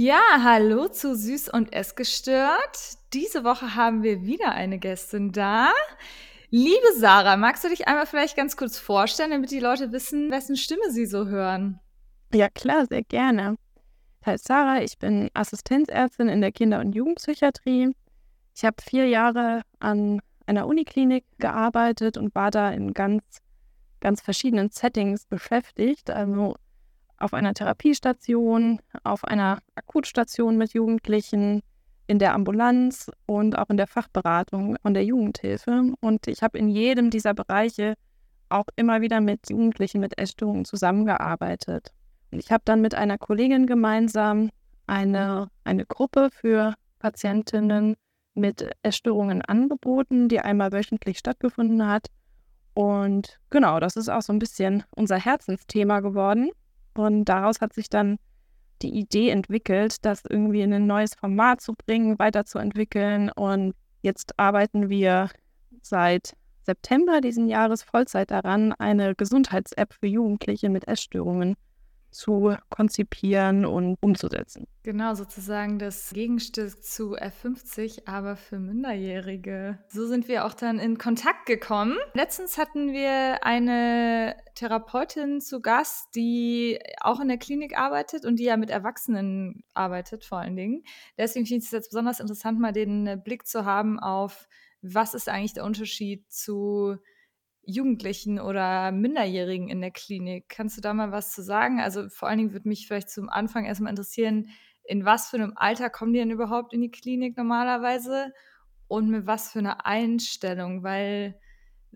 Ja, hallo zu Süß und Essgestört. Diese Woche haben wir wieder eine Gästin da. Liebe Sarah, magst du dich einmal vielleicht ganz kurz vorstellen, damit die Leute wissen, wessen Stimme sie so hören? Ja, klar, sehr gerne. Ich heiße Sarah, ich bin Assistenzärztin in der Kinder- und Jugendpsychiatrie. Ich habe vier Jahre an einer Uniklinik gearbeitet und war da in ganz, ganz verschiedenen Settings beschäftigt. Also auf einer Therapiestation, auf einer Akutstation mit Jugendlichen, in der Ambulanz und auch in der Fachberatung von der Jugendhilfe. Und ich habe in jedem dieser Bereiche auch immer wieder mit Jugendlichen mit Essstörungen zusammengearbeitet. Und ich habe dann mit einer Kollegin gemeinsam eine, eine Gruppe für Patientinnen mit Essstörungen angeboten, die einmal wöchentlich stattgefunden hat. Und genau, das ist auch so ein bisschen unser Herzensthema geworden. Und daraus hat sich dann die Idee entwickelt, das irgendwie in ein neues Format zu bringen, weiterzuentwickeln. Und jetzt arbeiten wir seit September diesen Jahres Vollzeit daran, eine Gesundheits-App für Jugendliche mit Essstörungen zu konzipieren und umzusetzen. Genau, sozusagen das Gegenstück zu F50, aber für Minderjährige. So sind wir auch dann in Kontakt gekommen. Letztens hatten wir eine Therapeutin zu Gast, die auch in der Klinik arbeitet und die ja mit Erwachsenen arbeitet, vor allen Dingen. Deswegen finde ich es jetzt besonders interessant, mal den Blick zu haben auf, was ist eigentlich der Unterschied zu Jugendlichen oder Minderjährigen in der Klinik. Kannst du da mal was zu sagen? Also vor allen Dingen würde mich vielleicht zum Anfang erstmal interessieren, in was für einem Alter kommen die denn überhaupt in die Klinik normalerweise und mit was für einer Einstellung? Weil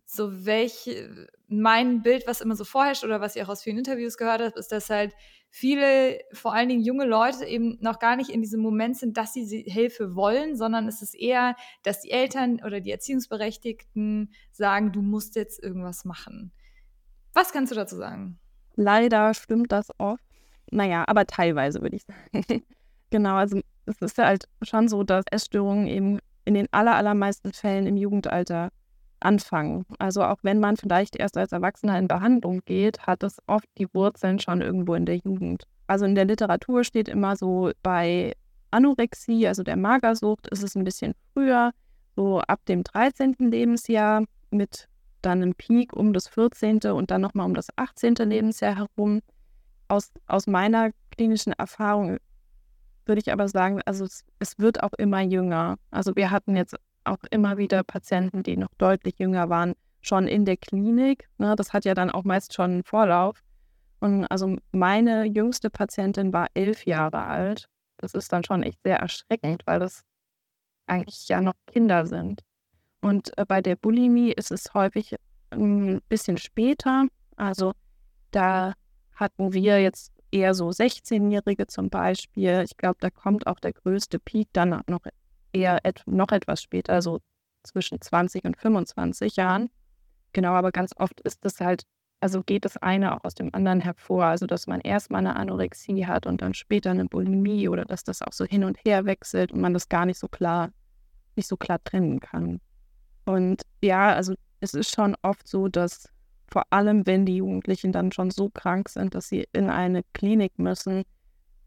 so welche, mein Bild, was immer so vorherrscht oder was ich auch aus vielen Interviews gehört habe, ist, dass halt viele, vor allen Dingen junge Leute eben noch gar nicht in diesem Moment sind, dass sie Hilfe wollen, sondern es ist eher, dass die Eltern oder die Erziehungsberechtigten sagen, du musst jetzt irgendwas machen. Was kannst du dazu sagen? Leider stimmt das oft. Naja, aber teilweise würde ich sagen. genau, also es ist ja halt schon so, dass Essstörungen eben in den allermeisten Fällen im Jugendalter anfangen. Also auch wenn man vielleicht erst als Erwachsener in Behandlung geht, hat es oft die Wurzeln schon irgendwo in der Jugend. Also in der Literatur steht immer so bei Anorexie, also der Magersucht, ist es ein bisschen früher, so ab dem 13. Lebensjahr mit dann einem Peak um das 14. und dann nochmal um das 18. Lebensjahr herum. Aus, aus meiner klinischen Erfahrung würde ich aber sagen, also es, es wird auch immer jünger. Also wir hatten jetzt auch immer wieder Patienten, die noch deutlich jünger waren, schon in der Klinik. Ne? Das hat ja dann auch meist schon einen Vorlauf. Und also meine jüngste Patientin war elf Jahre alt. Das ist dann schon echt sehr erschreckend, weil das eigentlich ja noch Kinder sind. Und äh, bei der Bulimie ist es häufig ein bisschen später. Also da hatten wir jetzt eher so 16-Jährige zum Beispiel. Ich glaube, da kommt auch der größte Peak dann noch eher et noch etwas später, so zwischen 20 und 25 Jahren. Genau, aber ganz oft ist das halt, also geht das eine auch aus dem anderen hervor. Also, dass man erstmal eine Anorexie hat und dann später eine Bulimie oder dass das auch so hin und her wechselt und man das gar nicht so klar, nicht so klar trennen kann. Und ja, also es ist schon oft so, dass vor allem, wenn die Jugendlichen dann schon so krank sind, dass sie in eine Klinik müssen,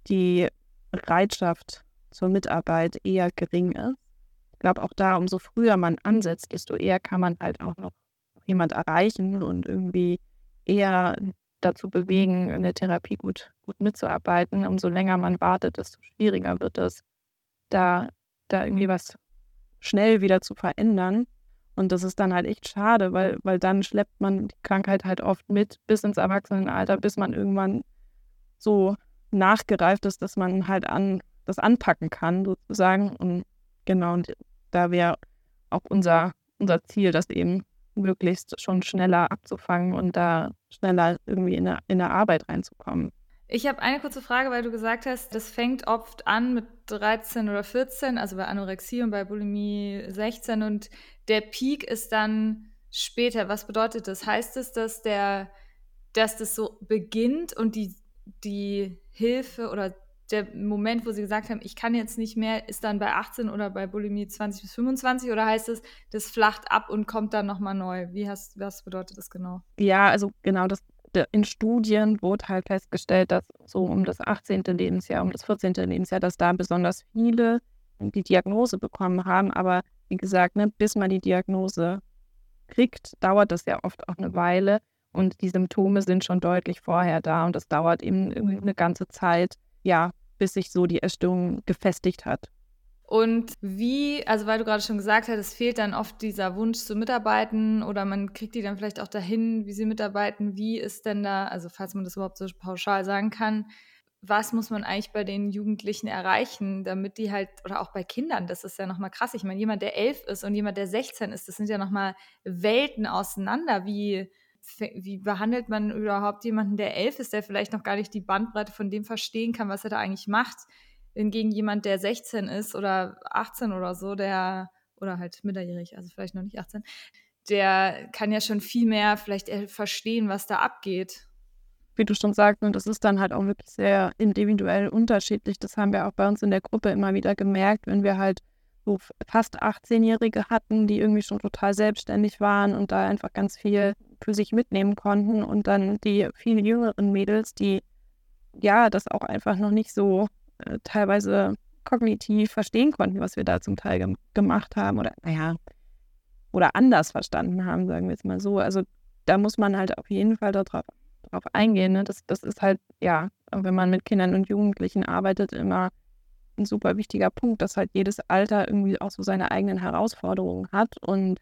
die Bereitschaft zur Mitarbeit eher gering ist. Ich glaube auch da, umso früher man ansetzt, desto eher kann man halt auch noch jemand erreichen und irgendwie eher dazu bewegen, in der Therapie gut, gut mitzuarbeiten. Umso länger man wartet, desto schwieriger wird es, da, da irgendwie was schnell wieder zu verändern. Und das ist dann halt echt schade, weil, weil dann schleppt man die Krankheit halt oft mit bis ins Erwachsenenalter, bis man irgendwann so nachgereift ist, dass man halt an das anpacken kann, sozusagen. Und genau, und da wäre auch unser, unser Ziel, das eben möglichst schon schneller abzufangen und da schneller irgendwie in eine, in eine Arbeit reinzukommen. Ich habe eine kurze Frage, weil du gesagt hast, das fängt oft an mit 13 oder 14, also bei Anorexie und bei Bulimie 16 und der Peak ist dann später. Was bedeutet das? Heißt es, dass der, dass das so beginnt und die, die Hilfe oder der Moment, wo sie gesagt haben, ich kann jetzt nicht mehr, ist dann bei 18 oder bei Bulimie 20 bis 25 oder heißt es, das flacht ab und kommt dann nochmal neu? Wie hast, was bedeutet das genau? Ja, also genau, das, in Studien wurde halt festgestellt, dass so um das 18. Lebensjahr, um das 14. Lebensjahr, dass da besonders viele die Diagnose bekommen haben. Aber wie gesagt, ne, bis man die Diagnose kriegt, dauert das ja oft auch eine Weile. Und die Symptome sind schon deutlich vorher da. Und das dauert eben eine ganze Zeit, ja, bis sich so die Essstörung gefestigt hat. Und wie, also weil du gerade schon gesagt hast, es fehlt dann oft dieser Wunsch zu mitarbeiten oder man kriegt die dann vielleicht auch dahin, wie sie mitarbeiten. Wie ist denn da, also falls man das überhaupt so pauschal sagen kann, was muss man eigentlich bei den Jugendlichen erreichen, damit die halt, oder auch bei Kindern, das ist ja nochmal krass. Ich meine, jemand, der elf ist und jemand, der 16 ist, das sind ja nochmal Welten auseinander. Wie, wie behandelt man überhaupt jemanden, der elf ist, der vielleicht noch gar nicht die Bandbreite von dem verstehen kann, was er da eigentlich macht? hingegen jemand, der 16 ist oder 18 oder so, der, oder halt minderjährig, also vielleicht noch nicht 18, der kann ja schon viel mehr vielleicht verstehen, was da abgeht. Wie du schon sagst, und das ist dann halt auch wirklich sehr individuell unterschiedlich. Das haben wir auch bei uns in der Gruppe immer wieder gemerkt, wenn wir halt so fast 18-Jährige hatten, die irgendwie schon total selbstständig waren und da einfach ganz viel für sich mitnehmen konnten. Und dann die viel jüngeren Mädels, die ja das auch einfach noch nicht so äh, teilweise kognitiv verstehen konnten, was wir da zum Teil ge gemacht haben oder naja, oder anders verstanden haben, sagen wir jetzt mal so. Also da muss man halt auf jeden Fall darauf drauf eingehen. Ne? Das, das ist halt, ja, wenn man mit Kindern und Jugendlichen arbeitet, immer ein super wichtiger Punkt, dass halt jedes Alter irgendwie auch so seine eigenen Herausforderungen hat. Und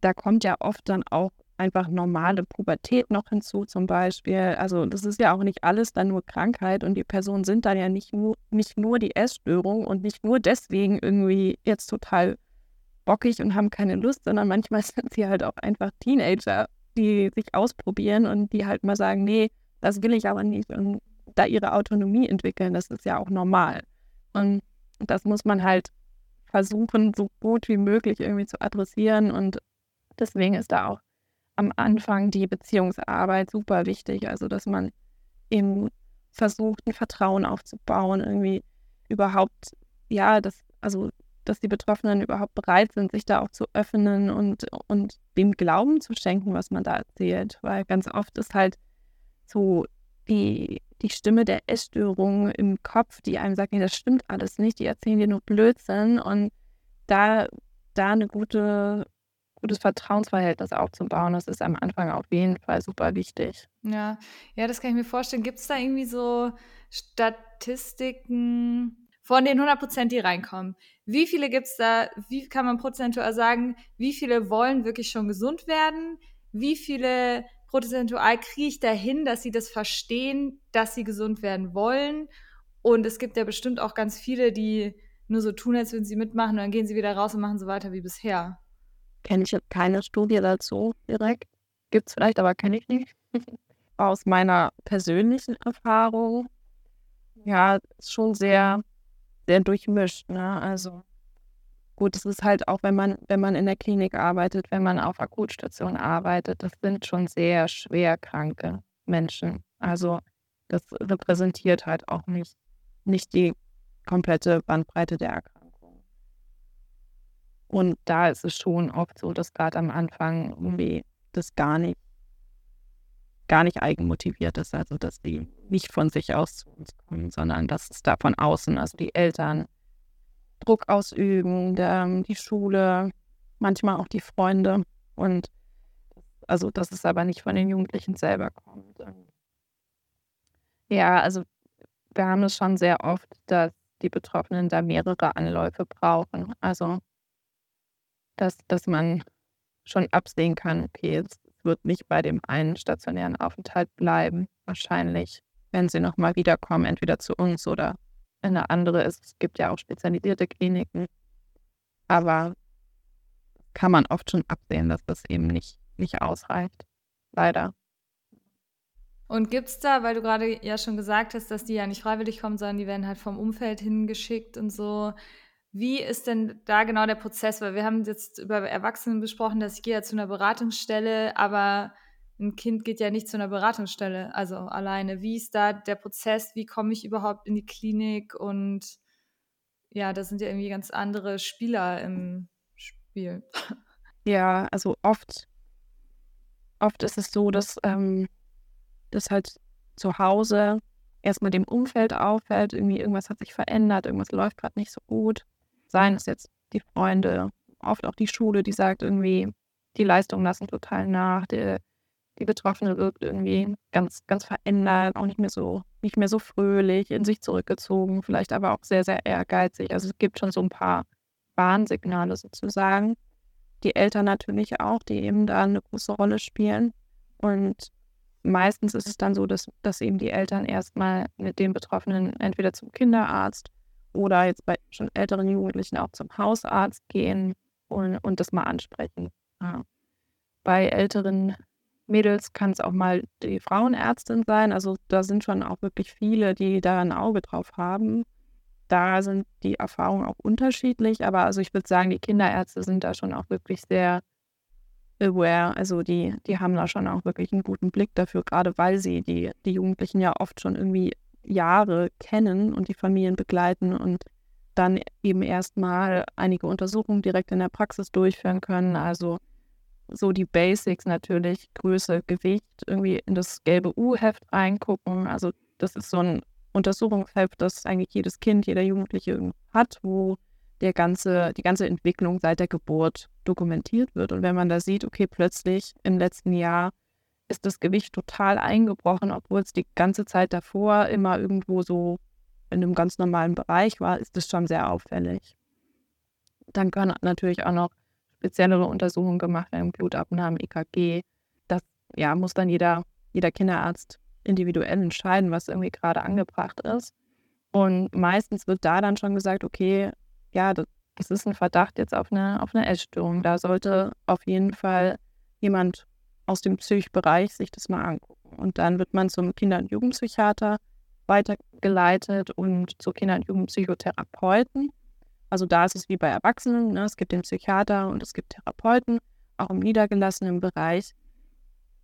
da kommt ja oft dann auch einfach normale Pubertät noch hinzu zum Beispiel. Also das ist ja auch nicht alles dann nur Krankheit und die Personen sind dann ja nicht nur, nicht nur die Essstörung und nicht nur deswegen irgendwie jetzt total bockig und haben keine Lust, sondern manchmal sind sie halt auch einfach Teenager, die sich ausprobieren und die halt mal sagen, nee, das will ich aber nicht und da ihre Autonomie entwickeln, das ist ja auch normal. Und das muss man halt versuchen, so gut wie möglich irgendwie zu adressieren und deswegen ist da auch am Anfang die Beziehungsarbeit super wichtig. Also, dass man eben versucht, ein Vertrauen aufzubauen, irgendwie überhaupt, ja, dass, also, dass die Betroffenen überhaupt bereit sind, sich da auch zu öffnen und, und dem Glauben zu schenken, was man da erzählt. Weil ganz oft ist halt so die, die Stimme der Essstörung im Kopf, die einem sagt, nee, das stimmt alles nicht, die erzählen dir nur Blödsinn und da, da eine gute gutes Vertrauensverhältnis aufzubauen. Das ist am Anfang auf jeden Fall super wichtig. Ja, ja, das kann ich mir vorstellen. Gibt es da irgendwie so Statistiken von den 100 Prozent, die reinkommen? Wie viele gibt es da? Wie kann man prozentual sagen, wie viele wollen wirklich schon gesund werden? Wie viele prozentual kriege ich dahin, dass sie das verstehen, dass sie gesund werden wollen? Und es gibt ja bestimmt auch ganz viele, die nur so tun, als würden sie mitmachen und dann gehen sie wieder raus und machen so weiter wie bisher. Kenne ich keine Studie dazu direkt. Gibt es vielleicht, aber kenne ich nicht. Aus meiner persönlichen Erfahrung, ja, ist schon sehr, sehr durchmischt. Ne? Also gut, es ist halt auch, wenn man, wenn man in der Klinik arbeitet, wenn man auf Akutstation arbeitet, das sind schon sehr schwer kranke Menschen. Also das repräsentiert halt auch nicht, nicht die komplette Bandbreite der Erkrankung. Und da ist es schon oft so, dass gerade am Anfang irgendwie das gar nicht, gar nicht eigenmotiviert ist. Also dass die nicht von sich aus zu uns kommen, sondern dass es da von außen, also die Eltern Druck ausüben, der, die Schule, manchmal auch die Freunde. Und also dass es aber nicht von den Jugendlichen selber kommt. Ja, also wir haben es schon sehr oft, dass die Betroffenen da mehrere Anläufe brauchen. Also dass, dass man schon absehen kann, okay, es wird nicht bei dem einen stationären Aufenthalt bleiben. Wahrscheinlich, wenn sie nochmal wiederkommen, entweder zu uns oder eine andere. Es gibt ja auch spezialisierte Kliniken. Aber kann man oft schon absehen, dass das eben nicht, nicht ausreicht. Leider. Und gibt es da, weil du gerade ja schon gesagt hast, dass die ja nicht freiwillig kommen, sondern die werden halt vom Umfeld hingeschickt und so, wie ist denn da genau der Prozess? Weil wir haben jetzt über Erwachsene besprochen, dass ich gehe ja zu einer Beratungsstelle, aber ein Kind geht ja nicht zu einer Beratungsstelle, also alleine. Wie ist da der Prozess? Wie komme ich überhaupt in die Klinik? Und ja, da sind ja irgendwie ganz andere Spieler im Spiel. Ja, also oft, oft ist es so, dass ähm, das halt zu Hause erstmal dem Umfeld auffällt, irgendwie irgendwas hat sich verändert, irgendwas läuft gerade nicht so gut. Seien es jetzt die Freunde, oft auch die Schule, die sagt irgendwie, die Leistungen lassen total nach, die, die Betroffene wirkt irgendwie ganz, ganz verändert, auch nicht mehr so, nicht mehr so fröhlich, in sich zurückgezogen, vielleicht aber auch sehr, sehr ehrgeizig. Also es gibt schon so ein paar Warnsignale sozusagen. Die Eltern natürlich auch, die eben da eine große Rolle spielen. Und meistens ist es dann so, dass, dass eben die Eltern erstmal mit den Betroffenen entweder zum Kinderarzt oder jetzt bei schon älteren Jugendlichen auch zum Hausarzt gehen und, und das mal ansprechen. Ja. Bei älteren Mädels kann es auch mal die Frauenärztin sein. Also da sind schon auch wirklich viele, die da ein Auge drauf haben. Da sind die Erfahrungen auch unterschiedlich, aber also ich würde sagen, die Kinderärzte sind da schon auch wirklich sehr aware. Also die, die haben da schon auch wirklich einen guten Blick dafür, gerade weil sie die, die Jugendlichen ja oft schon irgendwie Jahre kennen und die Familien begleiten und dann eben erstmal einige Untersuchungen direkt in der Praxis durchführen können. Also so die Basics natürlich, Größe, Gewicht, irgendwie in das gelbe U-Heft reingucken. Also das ist so ein Untersuchungsheft, das eigentlich jedes Kind, jeder Jugendliche hat, wo der ganze, die ganze Entwicklung seit der Geburt dokumentiert wird. Und wenn man da sieht, okay, plötzlich im letzten Jahr ist das Gewicht total eingebrochen, obwohl es die ganze Zeit davor immer irgendwo so in einem ganz normalen Bereich war, ist das schon sehr auffällig. Dann können natürlich auch noch speziellere Untersuchungen gemacht werden, Blutabnahmen, EKG. Das ja, muss dann jeder, jeder Kinderarzt individuell entscheiden, was irgendwie gerade angebracht ist. Und meistens wird da dann schon gesagt, okay, ja, das, ist ein Verdacht jetzt auf eine, auf eine Essstörung. Da sollte auf jeden Fall jemand aus dem Psychbereich sich das mal angucken. Und dann wird man zum Kinder- und Jugendpsychiater weitergeleitet und zu Kinder- und Jugendpsychotherapeuten. Also da ist es wie bei Erwachsenen, ne? es gibt den Psychiater und es gibt Therapeuten, auch im niedergelassenen Bereich.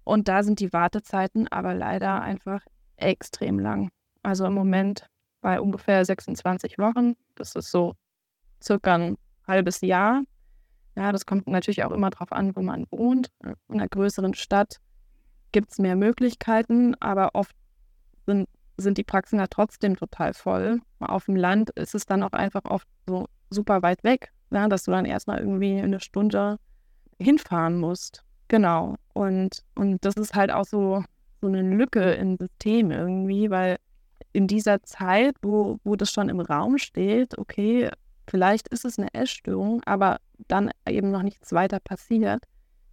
Und da sind die Wartezeiten aber leider einfach extrem lang. Also im Moment bei ungefähr 26 Wochen. Das ist so circa ein halbes Jahr. Ja, das kommt natürlich auch immer darauf an, wo man wohnt. In einer größeren Stadt gibt es mehr Möglichkeiten, aber oft sind, sind die Praxen ja trotzdem total voll. Auf dem Land ist es dann auch einfach oft so super weit weg, ja, dass du dann erstmal irgendwie eine Stunde hinfahren musst. Genau. Und, und das ist halt auch so, so eine Lücke im System irgendwie, weil in dieser Zeit, wo, wo das schon im Raum steht, okay, vielleicht ist es eine Essstörung, aber dann eben noch nichts weiter passiert,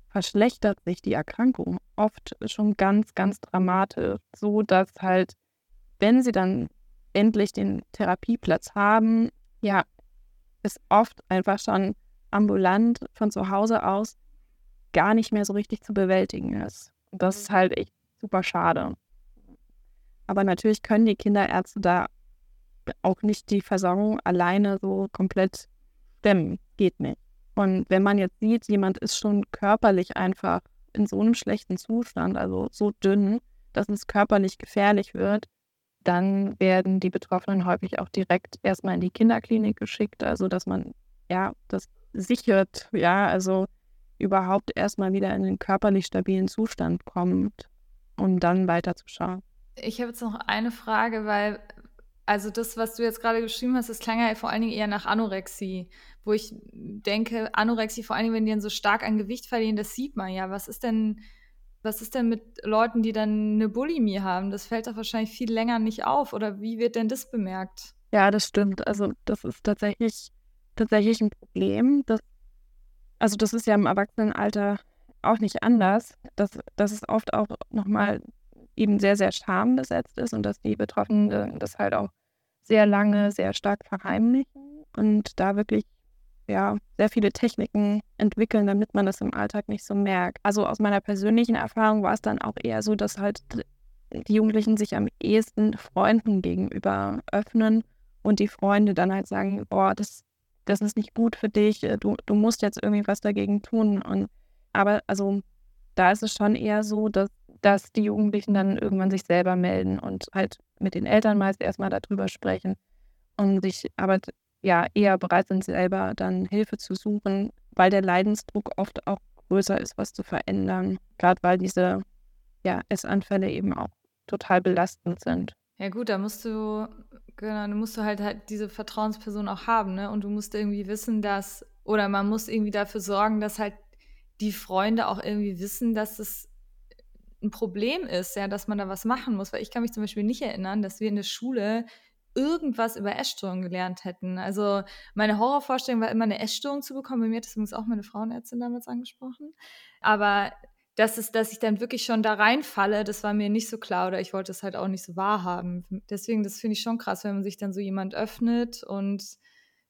verschlechtert sich die Erkrankung oft schon ganz, ganz dramatisch, so dass halt, wenn sie dann endlich den Therapieplatz haben, ja, es oft einfach schon ambulant von zu Hause aus gar nicht mehr so richtig zu bewältigen ist. Und das ist halt echt super schade. Aber natürlich können die Kinderärzte da auch nicht die Versorgung alleine so komplett stemmen. Geht nicht. Und wenn man jetzt sieht, jemand ist schon körperlich einfach in so einem schlechten Zustand, also so dünn, dass es körperlich gefährlich wird, dann werden die Betroffenen häufig auch direkt erstmal in die Kinderklinik geschickt, also dass man ja das sichert, ja, also überhaupt erstmal wieder in den körperlich stabilen Zustand kommt, um dann weiterzuschauen. Ich habe jetzt noch eine Frage, weil also das, was du jetzt gerade geschrieben hast, das klang ja vor allen Dingen eher nach Anorexie, wo ich denke, Anorexie vor allen Dingen, wenn die dann so stark an Gewicht verlieren, das sieht man ja. Was ist denn was ist denn mit Leuten, die dann eine Bulimie haben? Das fällt doch wahrscheinlich viel länger nicht auf. Oder wie wird denn das bemerkt? Ja, das stimmt. Also das ist tatsächlich, tatsächlich ein Problem. Das, also das ist ja im Erwachsenenalter auch nicht anders, dass, dass es oft auch nochmal eben sehr, sehr schambesetzt ist und dass die Betroffenen das halt auch sehr lange, sehr stark verheimlichen und da wirklich ja, sehr viele Techniken entwickeln, damit man das im Alltag nicht so merkt. Also aus meiner persönlichen Erfahrung war es dann auch eher so, dass halt die Jugendlichen sich am ehesten Freunden gegenüber öffnen und die Freunde dann halt sagen, boah, das, das ist nicht gut für dich, du, du musst jetzt irgendwie was dagegen tun. Und aber also da ist es schon eher so, dass, dass die Jugendlichen dann irgendwann sich selber melden und halt mit den Eltern meist erstmal darüber sprechen und sich aber ja eher bereit sind, selber dann Hilfe zu suchen, weil der Leidensdruck oft auch größer ist, was zu verändern. Gerade weil diese ja, Essanfälle eben auch total belastend sind. Ja gut, da musst du, genau, du musst du halt halt diese Vertrauensperson auch haben, ne? Und du musst irgendwie wissen, dass, oder man muss irgendwie dafür sorgen, dass halt die Freunde auch irgendwie wissen, dass es ein Problem ist, ja, dass man da was machen muss. Weil ich kann mich zum Beispiel nicht erinnern, dass wir in der Schule irgendwas über Essstörungen gelernt hätten. Also meine Horrorvorstellung war immer eine Essstörung zu bekommen. Bei mir hat das übrigens auch meine Frauenärztin damals angesprochen. Aber dass, es, dass ich dann wirklich schon da reinfalle, das war mir nicht so klar oder ich wollte es halt auch nicht so wahrhaben. Deswegen, das finde ich schon krass, wenn man sich dann so jemand öffnet und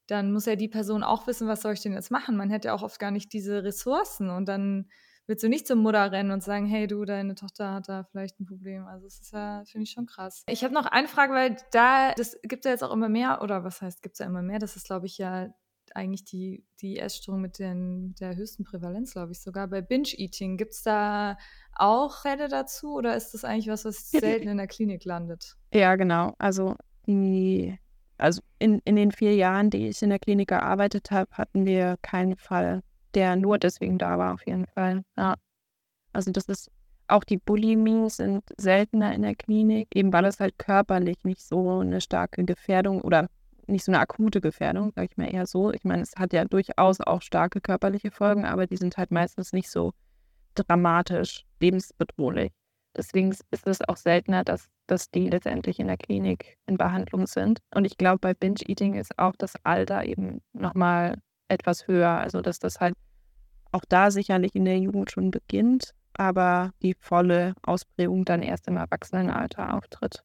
dann muss ja die Person auch wissen, was soll ich denn jetzt machen. Man hätte ja auch oft gar nicht diese Ressourcen und dann willst du nicht zur Mutter rennen und sagen, hey du, deine Tochter hat da vielleicht ein Problem. Also es ist ja, finde ich schon krass. Ich habe noch eine Frage, weil da, das gibt ja jetzt auch immer mehr, oder was heißt, gibt es ja immer mehr, das ist, glaube ich, ja eigentlich die, die Essstörung mit, den, der höchsten Prävalenz, glaube ich, sogar. Bei Binge-Eating, gibt es da auch Fälle dazu oder ist das eigentlich was, was selten in der Klinik landet? Ja, genau. Also die, also in, in den vier Jahren, die ich in der Klinik gearbeitet habe, hatten wir keinen Fall, der nur deswegen da war, auf jeden Fall. Ja. Also das ist auch die Bulimie sind seltener in der Klinik, eben weil es halt körperlich nicht so eine starke Gefährdung oder nicht so eine akute Gefährdung, sage ich mal eher so. Ich meine, es hat ja durchaus auch starke körperliche Folgen, aber die sind halt meistens nicht so dramatisch, lebensbedrohlich. Deswegen ist es auch seltener, dass, dass die letztendlich in der Klinik in Behandlung sind. Und ich glaube, bei Binge-Eating ist auch das Alter eben nochmal etwas höher. Also, dass das halt auch da sicherlich in der Jugend schon beginnt, aber die volle Ausprägung dann erst im Erwachsenenalter auftritt.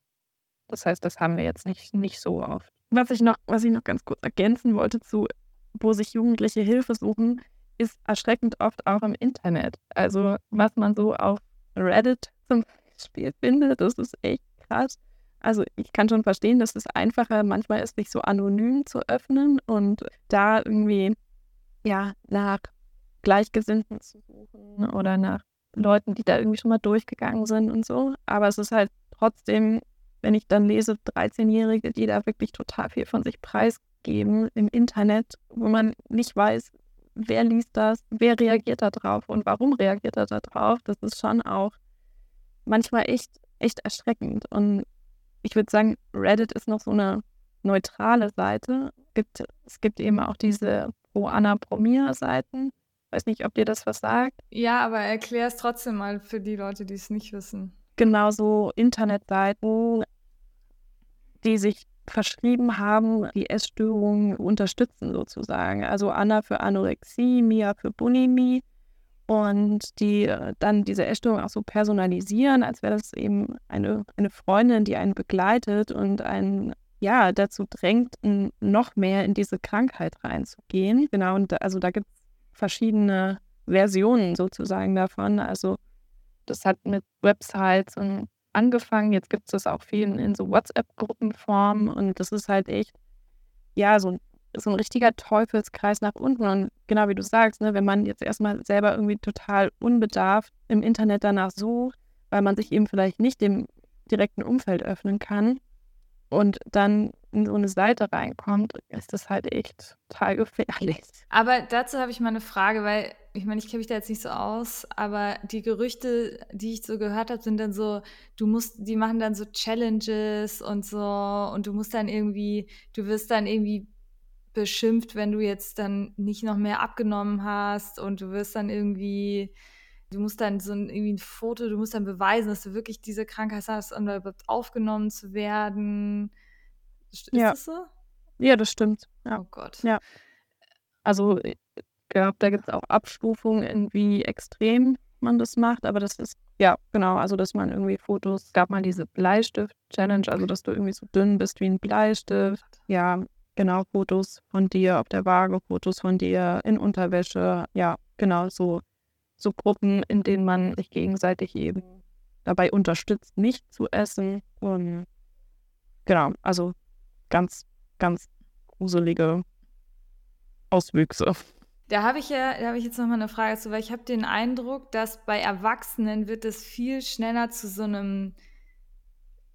Das heißt, das haben wir jetzt nicht, nicht so oft. Was ich noch, was ich noch ganz kurz ergänzen wollte zu, wo sich Jugendliche Hilfe suchen, ist erschreckend oft auch im Internet. Also was man so auf Reddit zum Beispiel findet, das ist echt krass. Also ich kann schon verstehen, dass es einfacher manchmal ist, sich so anonym zu öffnen und da irgendwie ja nach Gleichgesinnten zu suchen oder nach Leuten, die da irgendwie schon mal durchgegangen sind und so. Aber es ist halt trotzdem wenn ich dann lese, 13-Jährige, die da wirklich total viel von sich preisgeben im Internet, wo man nicht weiß, wer liest das, wer reagiert da drauf und warum reagiert er da drauf, das ist schon auch manchmal echt, echt erschreckend. Und ich würde sagen, Reddit ist noch so eine neutrale Seite. Es gibt, es gibt eben auch diese Pro-Anna-Promia-Seiten. Weiß nicht, ob dir das was sagt. Ja, aber erklär es trotzdem mal für die Leute, die es nicht wissen genauso Internetseiten, die sich verschrieben haben, die Essstörungen unterstützen sozusagen. Also Anna für Anorexie, Mia für Bulimie und die äh, dann diese Essstörung auch so personalisieren, als wäre das eben eine, eine Freundin, die einen begleitet und einen ja dazu drängt, noch mehr in diese Krankheit reinzugehen. Genau, und da, also da gibt es verschiedene Versionen sozusagen davon. Also das hat mit Websites und angefangen. Jetzt gibt es das auch viel in so WhatsApp-Gruppenform und das ist halt echt, ja, so ein, so ein richtiger Teufelskreis nach unten. Und genau wie du sagst, ne, wenn man jetzt erstmal selber irgendwie total unbedarft im Internet danach sucht, weil man sich eben vielleicht nicht dem direkten Umfeld öffnen kann und dann in so eine Seite reinkommt, ist das halt echt total gefährlich. Aber dazu habe ich mal eine Frage, weil ich meine, ich kenne mich da jetzt nicht so aus, aber die Gerüchte, die ich so gehört habe, sind dann so, du musst, die machen dann so Challenges und so und du musst dann irgendwie, du wirst dann irgendwie beschimpft, wenn du jetzt dann nicht noch mehr abgenommen hast und du wirst dann irgendwie, du musst dann so ein, irgendwie ein Foto, du musst dann beweisen, dass du wirklich diese Krankheit hast, um da überhaupt aufgenommen zu werden. Ist ja. das so? Ja, das stimmt. Ja. Oh Gott. Ja. Also glaube, da gibt es auch Abstufungen, wie extrem man das macht, aber das ist, ja, genau, also dass man irgendwie Fotos, gab mal diese Bleistift-Challenge, also dass du irgendwie so dünn bist wie ein Bleistift. Ja, genau, Fotos von dir auf der Waage, Fotos von dir in Unterwäsche, ja, genau, so, so Gruppen, in denen man sich gegenseitig eben dabei unterstützt, nicht zu essen. Und genau, also ganz, ganz gruselige Auswüchse. Da habe ich ja, da habe ich jetzt nochmal eine Frage zu, weil ich habe den Eindruck, dass bei Erwachsenen wird es viel schneller zu so einem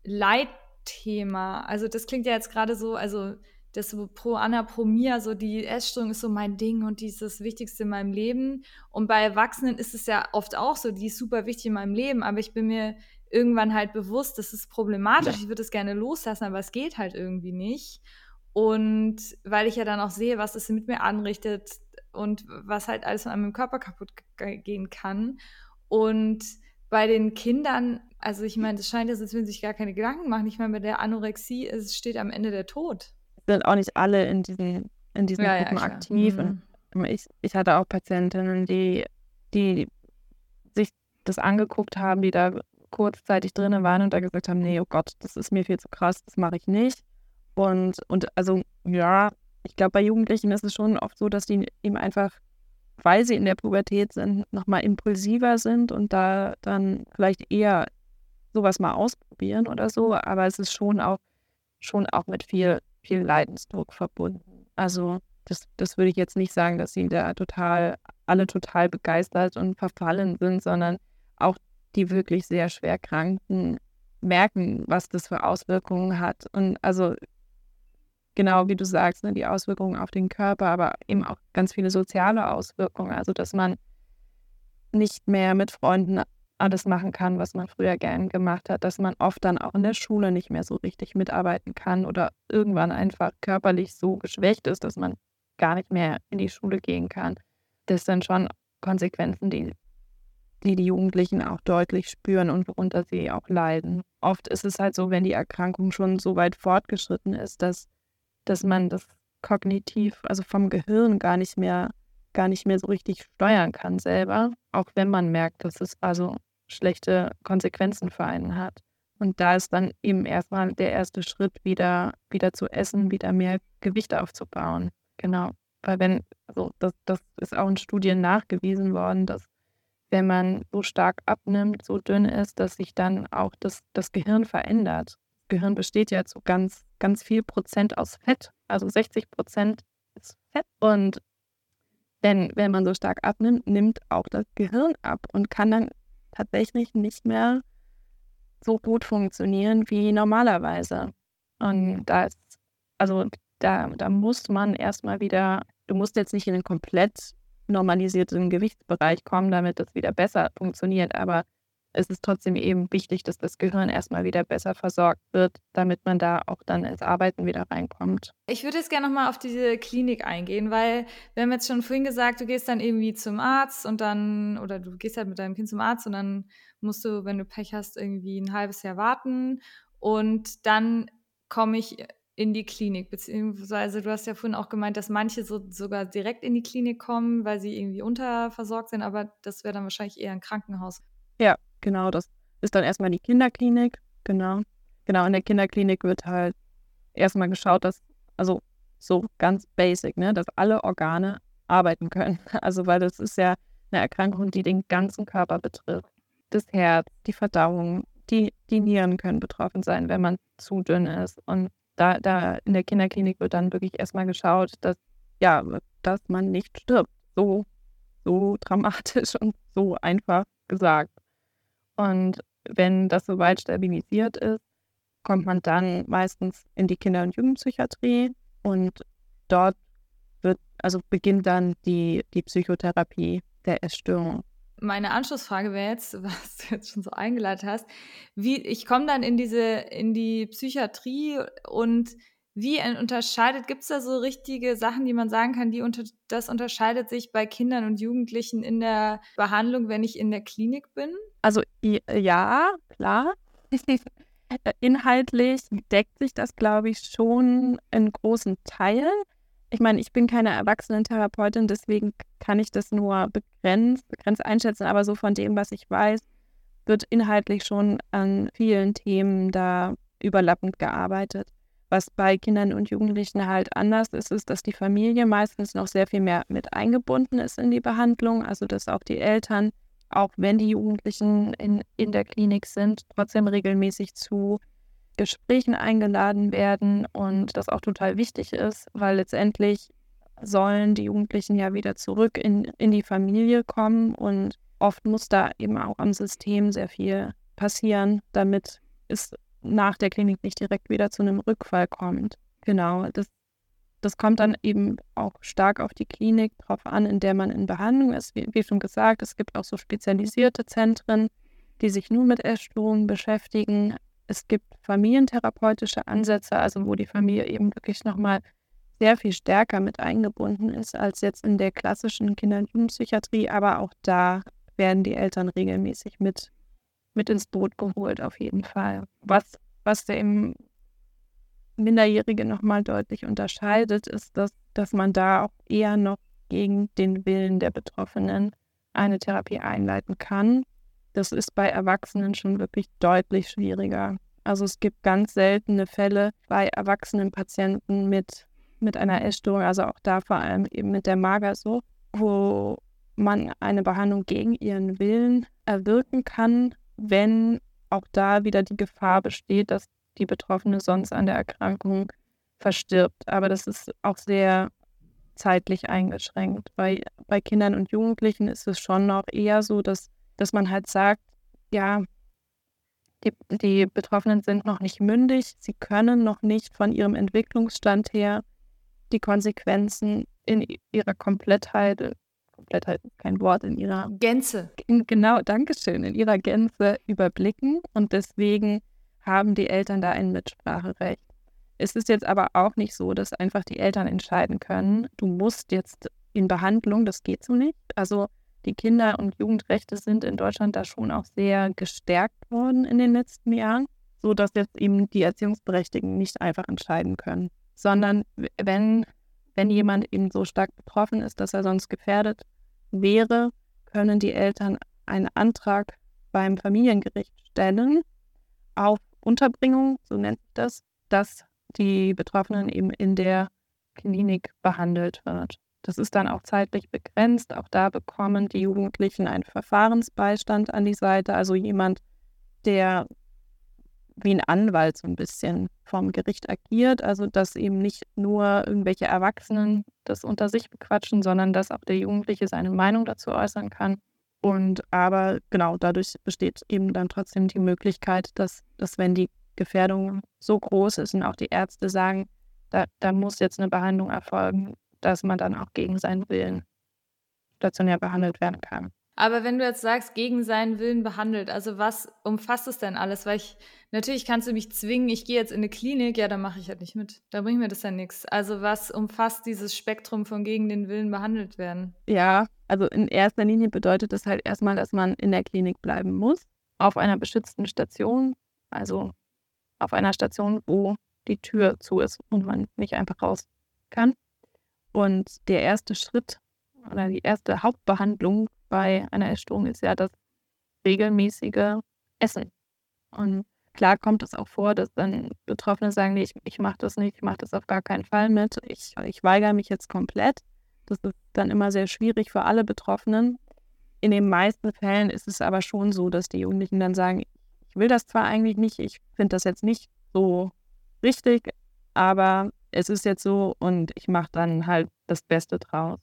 Leitthema. Also das klingt ja jetzt gerade so, also das so pro Anna pro Mia, so die Essstörung ist so mein Ding und die ist das Wichtigste in meinem Leben. Und bei Erwachsenen ist es ja oft auch so, die ist super wichtig in meinem Leben, aber ich bin mir irgendwann halt bewusst, das ist problematisch, ich würde es gerne loslassen, aber es geht halt irgendwie nicht. Und weil ich ja dann auch sehe, was es mit mir anrichtet und was halt alles an meinem Körper kaputt gehen kann. Und bei den Kindern, also ich meine, das scheint ja, als würden sich gar keine Gedanken machen. Ich meine, bei der Anorexie es steht am Ende der Tod. Sind auch nicht alle in diesen, in diesen ja, Gruppen ja, aktiv. Mhm. Und ich, ich hatte auch Patientinnen, die, die sich das angeguckt haben, die da kurzzeitig drinnen waren und da gesagt haben, nee, oh Gott, das ist mir viel zu krass, das mache ich nicht. Und, und also, ja, ich glaube, bei Jugendlichen ist es schon oft so, dass die eben einfach weil sie in der Pubertät sind, nochmal impulsiver sind und da dann vielleicht eher sowas mal ausprobieren oder so. Aber es ist schon auch, schon auch mit viel, viel Leidensdruck verbunden. Also das, das würde ich jetzt nicht sagen, dass sie da total, alle total begeistert und verfallen sind, sondern auch die wirklich sehr schwer Kranken merken, was das für Auswirkungen hat. Und also genau wie du sagst, ne, die Auswirkungen auf den Körper, aber eben auch ganz viele soziale Auswirkungen. Also, dass man nicht mehr mit Freunden alles machen kann, was man früher gern gemacht hat, dass man oft dann auch in der Schule nicht mehr so richtig mitarbeiten kann oder irgendwann einfach körperlich so geschwächt ist, dass man gar nicht mehr in die Schule gehen kann. Das sind schon Konsequenzen, die die, die Jugendlichen auch deutlich spüren und worunter sie auch leiden. Oft ist es halt so, wenn die Erkrankung schon so weit fortgeschritten ist, dass dass man das kognitiv, also vom Gehirn gar nicht mehr, gar nicht mehr so richtig steuern kann selber, auch wenn man merkt, dass es also schlechte Konsequenzen für einen hat. Und da ist dann eben erstmal der erste Schritt, wieder, wieder zu essen, wieder mehr Gewicht aufzubauen. Genau. Weil wenn, also das, das ist auch in Studien nachgewiesen worden, dass wenn man so stark abnimmt, so dünn ist, dass sich dann auch das, das Gehirn verändert. Gehirn besteht ja zu ganz, ganz viel Prozent aus Fett. Also 60 Prozent ist Fett. Und denn wenn man so stark abnimmt, nimmt auch das Gehirn ab und kann dann tatsächlich nicht mehr so gut funktionieren wie normalerweise. Und da ist, also da, da muss man erstmal wieder, du musst jetzt nicht in einen komplett normalisierten Gewichtsbereich kommen, damit das wieder besser funktioniert, aber ist es trotzdem eben wichtig, dass das Gehirn erstmal wieder besser versorgt wird, damit man da auch dann ins Arbeiten wieder reinkommt. Ich würde jetzt gerne nochmal auf diese Klinik eingehen, weil wir haben jetzt schon vorhin gesagt, du gehst dann irgendwie zum Arzt und dann, oder du gehst halt mit deinem Kind zum Arzt und dann musst du, wenn du Pech hast, irgendwie ein halbes Jahr warten und dann komme ich in die Klinik, beziehungsweise du hast ja vorhin auch gemeint, dass manche so, sogar direkt in die Klinik kommen, weil sie irgendwie unterversorgt sind, aber das wäre dann wahrscheinlich eher ein Krankenhaus. Ja, Genau, das ist dann erstmal die Kinderklinik. Genau. Genau, in der Kinderklinik wird halt erstmal geschaut, dass, also so ganz basic, ne, dass alle Organe arbeiten können. Also, weil das ist ja eine Erkrankung, die den ganzen Körper betrifft. Das Herz, die Verdauung, die, die Nieren können betroffen sein, wenn man zu dünn ist. Und da, da in der Kinderklinik wird dann wirklich erstmal geschaut, dass, ja, dass man nicht stirbt. So, so dramatisch und so einfach gesagt. Und wenn das soweit stabilisiert ist, kommt man dann meistens in die Kinder- und Jugendpsychiatrie und dort wird, also beginnt dann die, die Psychotherapie der Essstörung. Meine Anschlussfrage wäre jetzt, was du jetzt schon so eingeleitet hast, wie ich komme dann in diese, in die Psychiatrie und wie unterscheidet, gibt es da so richtige Sachen, die man sagen kann, die unter, das unterscheidet sich bei Kindern und Jugendlichen in der Behandlung, wenn ich in der Klinik bin? Also ja, klar. Inhaltlich deckt sich das, glaube ich, schon in großen Teilen. Ich meine, ich bin keine Erwachsenentherapeutin, deswegen kann ich das nur begrenzt, begrenzt einschätzen, aber so von dem, was ich weiß, wird inhaltlich schon an vielen Themen da überlappend gearbeitet. Was bei Kindern und Jugendlichen halt anders ist, ist, dass die Familie meistens noch sehr viel mehr mit eingebunden ist in die Behandlung. Also dass auch die Eltern, auch wenn die Jugendlichen in, in der Klinik sind, trotzdem regelmäßig zu Gesprächen eingeladen werden und das auch total wichtig ist, weil letztendlich sollen die Jugendlichen ja wieder zurück in, in die Familie kommen und oft muss da eben auch am System sehr viel passieren, damit es nach der Klinik nicht direkt wieder zu einem Rückfall kommt. Genau, das das kommt dann eben auch stark auf die Klinik drauf an, in der man in Behandlung ist. Wie, wie schon gesagt, es gibt auch so spezialisierte Zentren, die sich nur mit Essstörungen beschäftigen. Es gibt familientherapeutische Ansätze, also wo die Familie eben wirklich nochmal sehr viel stärker mit eingebunden ist als jetzt in der klassischen Kinder- und Jugendpsychiatrie. Aber auch da werden die Eltern regelmäßig mit, mit ins Boot geholt, auf jeden Fall. Was, was der eben nochmal deutlich unterscheidet, ist, dass, dass man da auch eher noch gegen den Willen der Betroffenen eine Therapie einleiten kann. Das ist bei Erwachsenen schon wirklich deutlich schwieriger. Also es gibt ganz seltene Fälle bei erwachsenen Patienten mit, mit einer Essstörung, also auch da vor allem eben mit der Magersucht, wo man eine Behandlung gegen ihren Willen erwirken kann, wenn auch da wieder die Gefahr besteht, dass die Betroffene sonst an der Erkrankung verstirbt. Aber das ist auch sehr zeitlich eingeschränkt. Bei, bei Kindern und Jugendlichen ist es schon noch eher so, dass, dass man halt sagt, ja, die, die Betroffenen sind noch nicht mündig, sie können noch nicht von ihrem Entwicklungsstand her die Konsequenzen in ihrer Komplettheit, Komplettheit ist kein Wort, in ihrer Gänze. In, genau, Dankeschön, in ihrer Gänze überblicken und deswegen haben die Eltern da ein Mitspracherecht. Es ist jetzt aber auch nicht so, dass einfach die Eltern entscheiden können, du musst jetzt in Behandlung, das geht so nicht. Also die Kinder- und Jugendrechte sind in Deutschland da schon auch sehr gestärkt worden in den letzten Jahren, sodass jetzt eben die Erziehungsberechtigten nicht einfach entscheiden können, sondern wenn, wenn jemand eben so stark betroffen ist, dass er sonst gefährdet wäre, können die Eltern einen Antrag beim Familiengericht stellen auf Unterbringung, so nennt sich das, dass die Betroffenen eben in der Klinik behandelt wird. Das ist dann auch zeitlich begrenzt. Auch da bekommen die Jugendlichen einen Verfahrensbeistand an die Seite, also jemand, der wie ein Anwalt so ein bisschen vom Gericht agiert. Also dass eben nicht nur irgendwelche Erwachsenen das unter sich bequatschen, sondern dass auch der Jugendliche seine Meinung dazu äußern kann. Und aber genau, dadurch besteht eben dann trotzdem die Möglichkeit, dass, dass wenn die Gefährdung so groß ist und auch die Ärzte sagen, da, da muss jetzt eine Behandlung erfolgen, dass man dann auch gegen seinen Willen stationär behandelt werden kann. Aber wenn du jetzt sagst, gegen seinen Willen behandelt, also was umfasst es denn alles? Weil ich, natürlich kannst du mich zwingen, ich gehe jetzt in eine Klinik, ja, dann mache ich halt nicht mit. Da bringt mir das ja nichts. Also was umfasst dieses Spektrum von gegen den Willen behandelt werden? Ja, also in erster Linie bedeutet das halt erstmal, dass man in der Klinik bleiben muss, auf einer beschützten Station, also auf einer Station, wo die Tür zu ist und man nicht einfach raus kann. Und der erste Schritt oder die erste Hauptbehandlung bei einer Essstörung ist ja das regelmäßige Essen. Und klar kommt es auch vor, dass dann Betroffene sagen, nee, ich, ich mache das nicht, ich mache das auf gar keinen Fall mit, ich, ich weigere mich jetzt komplett. Das ist dann immer sehr schwierig für alle Betroffenen. In den meisten Fällen ist es aber schon so, dass die Jugendlichen dann sagen, ich will das zwar eigentlich nicht, ich finde das jetzt nicht so richtig, aber es ist jetzt so und ich mache dann halt das Beste draus.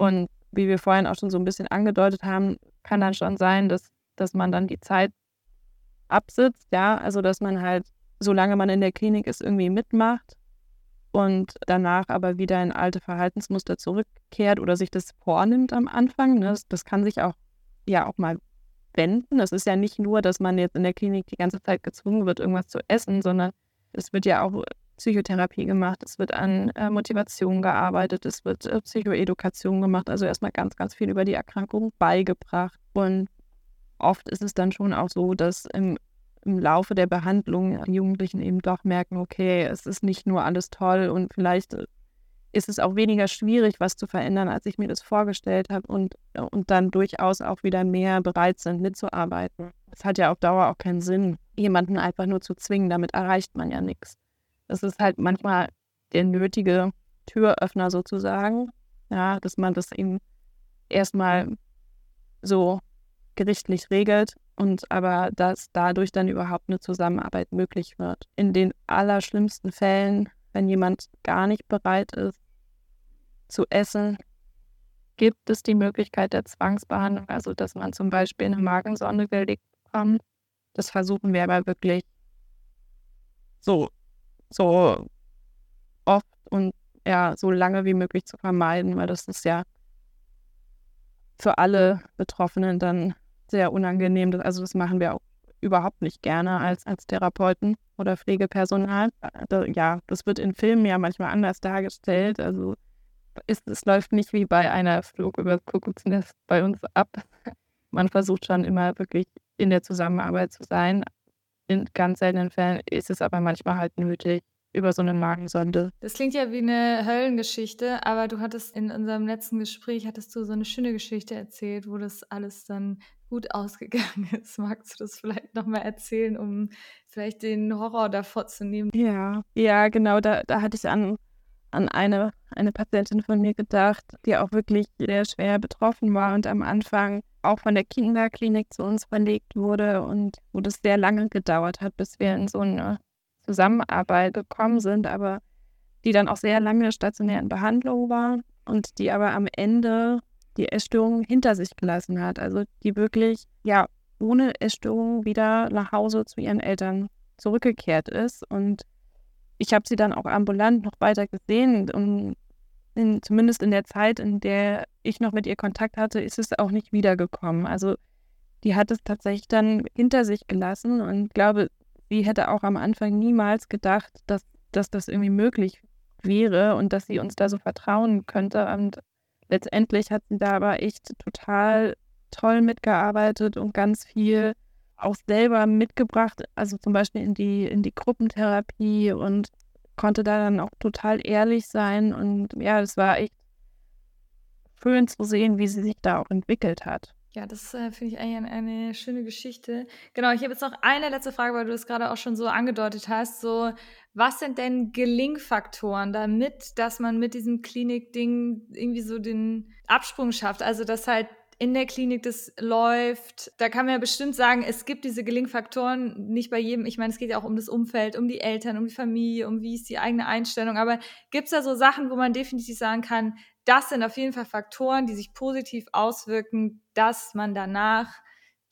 Und wie wir vorhin auch schon so ein bisschen angedeutet haben, kann dann schon sein, dass, dass man dann die Zeit absitzt, ja, also dass man halt, solange man in der Klinik ist, irgendwie mitmacht und danach aber wieder in alte Verhaltensmuster zurückkehrt oder sich das vornimmt am Anfang. Ne? Das, das kann sich auch ja auch mal wenden. Es ist ja nicht nur, dass man jetzt in der Klinik die ganze Zeit gezwungen wird, irgendwas zu essen, sondern es wird ja auch Psychotherapie gemacht, es wird an äh, Motivation gearbeitet, es wird äh, Psychoedukation gemacht, also erstmal ganz, ganz viel über die Erkrankung beigebracht. Und oft ist es dann schon auch so, dass im, im Laufe der Behandlung die Jugendlichen eben doch merken, okay, es ist nicht nur alles toll und vielleicht äh, ist es auch weniger schwierig, was zu verändern, als ich mir das vorgestellt habe und, äh, und dann durchaus auch wieder mehr bereit sind, mitzuarbeiten. Es hat ja auf Dauer auch keinen Sinn, jemanden einfach nur zu zwingen, damit erreicht man ja nichts. Das ist halt manchmal der nötige Türöffner sozusagen, ja, dass man das eben erstmal so gerichtlich regelt und aber dass dadurch dann überhaupt eine Zusammenarbeit möglich wird. In den allerschlimmsten Fällen, wenn jemand gar nicht bereit ist zu essen, gibt es die Möglichkeit der Zwangsbehandlung, also dass man zum Beispiel eine Magensonde gelegt bekommt. Das versuchen wir aber wirklich so so oft und ja so lange wie möglich zu vermeiden, weil das ist ja für alle Betroffenen dann sehr unangenehm. Also das machen wir auch überhaupt nicht gerne als, als Therapeuten oder Pflegepersonal. Ja, das wird in Filmen ja manchmal anders dargestellt. Also ist, es läuft nicht wie bei einer Flug über Kuckucksnest bei uns ab. Man versucht schon immer wirklich in der Zusammenarbeit zu sein. In ganz seltenen Fällen ist es aber manchmal halt nötig, über so eine Magensonde. Das klingt ja wie eine Höllengeschichte, aber du hattest in unserem letzten Gespräch, hattest du so eine schöne Geschichte erzählt, wo das alles dann gut ausgegangen ist. Magst du das vielleicht nochmal erzählen, um vielleicht den Horror davor zu nehmen? Ja, ja, genau, da, da hatte ich an, an eine, eine Patientin von mir gedacht, die auch wirklich sehr schwer betroffen war und am Anfang auch von der Kinderklinik zu uns verlegt wurde und wo das sehr lange gedauert hat, bis wir in so eine Zusammenarbeit gekommen sind, aber die dann auch sehr lange stationär in Behandlung war und die aber am Ende die Essstörung hinter sich gelassen hat. Also die wirklich, ja, ohne Essstörung wieder nach Hause zu ihren Eltern zurückgekehrt ist. Und ich habe sie dann auch ambulant noch weiter gesehen. Und in, zumindest in der Zeit, in der ich noch mit ihr Kontakt hatte, ist es auch nicht wiedergekommen. Also die hat es tatsächlich dann hinter sich gelassen und glaube, sie hätte auch am Anfang niemals gedacht, dass, dass das irgendwie möglich wäre und dass sie uns da so vertrauen könnte. Und letztendlich hat sie da aber echt total toll mitgearbeitet und ganz viel auch selber mitgebracht, also zum Beispiel in die, in die Gruppentherapie und konnte da dann auch total ehrlich sein. Und ja, es war echt schön zu sehen, wie sie sich da auch entwickelt hat. Ja, das äh, finde ich eigentlich eine, eine, schöne Geschichte. Genau, ich habe jetzt noch eine letzte Frage, weil du es gerade auch schon so angedeutet hast. So, was sind denn Gelingfaktoren, damit, dass man mit diesem Klinik-Ding irgendwie so den Absprung schafft? Also, dass halt in der Klinik das läuft. Da kann man ja bestimmt sagen, es gibt diese Gelingfaktoren nicht bei jedem. Ich meine, es geht ja auch um das Umfeld, um die Eltern, um die Familie, um wie ist die eigene Einstellung. Aber gibt es da so Sachen, wo man definitiv sagen kann, das sind auf jeden Fall Faktoren, die sich positiv auswirken, dass man danach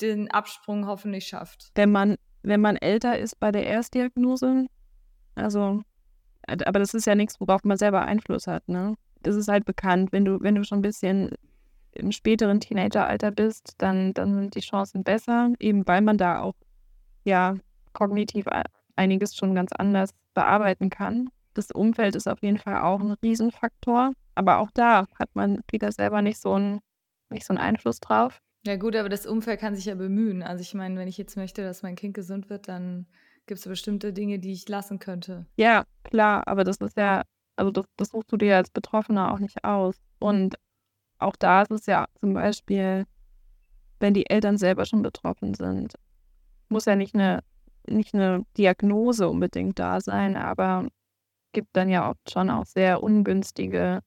den Absprung hoffentlich schafft. Wenn man, wenn man älter ist bei der Erstdiagnose, also, aber das ist ja nichts, worauf man selber Einfluss hat, ne? Das ist halt bekannt, wenn du, wenn du schon ein bisschen im späteren Teenageralter bist, dann, dann sind die Chancen besser, eben weil man da auch ja kognitiv einiges schon ganz anders bearbeiten kann. Das Umfeld ist auf jeden Fall auch ein Riesenfaktor. Aber auch da hat man wieder selber nicht so einen, nicht so einen Einfluss drauf. Ja gut, aber das Umfeld kann sich ja bemühen. Also ich meine, wenn ich jetzt möchte, dass mein Kind gesund wird, dann gibt es bestimmte Dinge, die ich lassen könnte. Ja, klar, aber das ist ja, also das, das suchst du dir als Betroffener auch nicht aus. Und auch da ist es ja zum Beispiel, wenn die Eltern selber schon betroffen sind, muss ja nicht eine, nicht eine Diagnose unbedingt da sein, aber gibt dann ja oft schon auch sehr ungünstige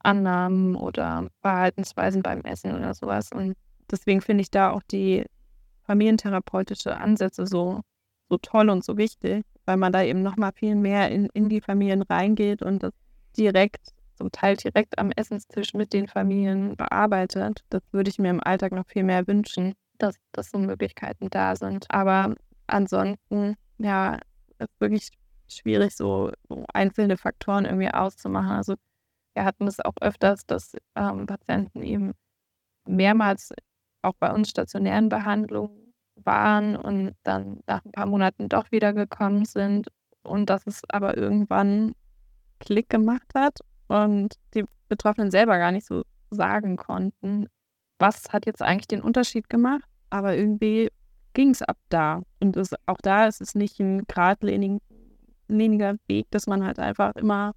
Annahmen oder Verhaltensweisen beim Essen oder sowas. Und deswegen finde ich da auch die familientherapeutische Ansätze so, so toll und so wichtig, weil man da eben nochmal viel mehr in, in die Familien reingeht und das direkt, zum Teil direkt am Essenstisch mit den Familien bearbeitet. Das würde ich mir im Alltag noch viel mehr wünschen, dass, dass so Möglichkeiten da sind. Aber ansonsten, ja, ist wirklich schwierig, so, einzelne Faktoren irgendwie auszumachen. Also wir hatten es auch öfters, dass ähm, Patienten eben mehrmals auch bei uns stationären Behandlungen waren und dann nach ein paar Monaten doch wieder gekommen sind und dass es aber irgendwann Klick gemacht hat und die Betroffenen selber gar nicht so sagen konnten, was hat jetzt eigentlich den Unterschied gemacht, aber irgendwie ging es ab da. Und das, auch da ist es nicht ein geradliniger Weg, dass man halt einfach immer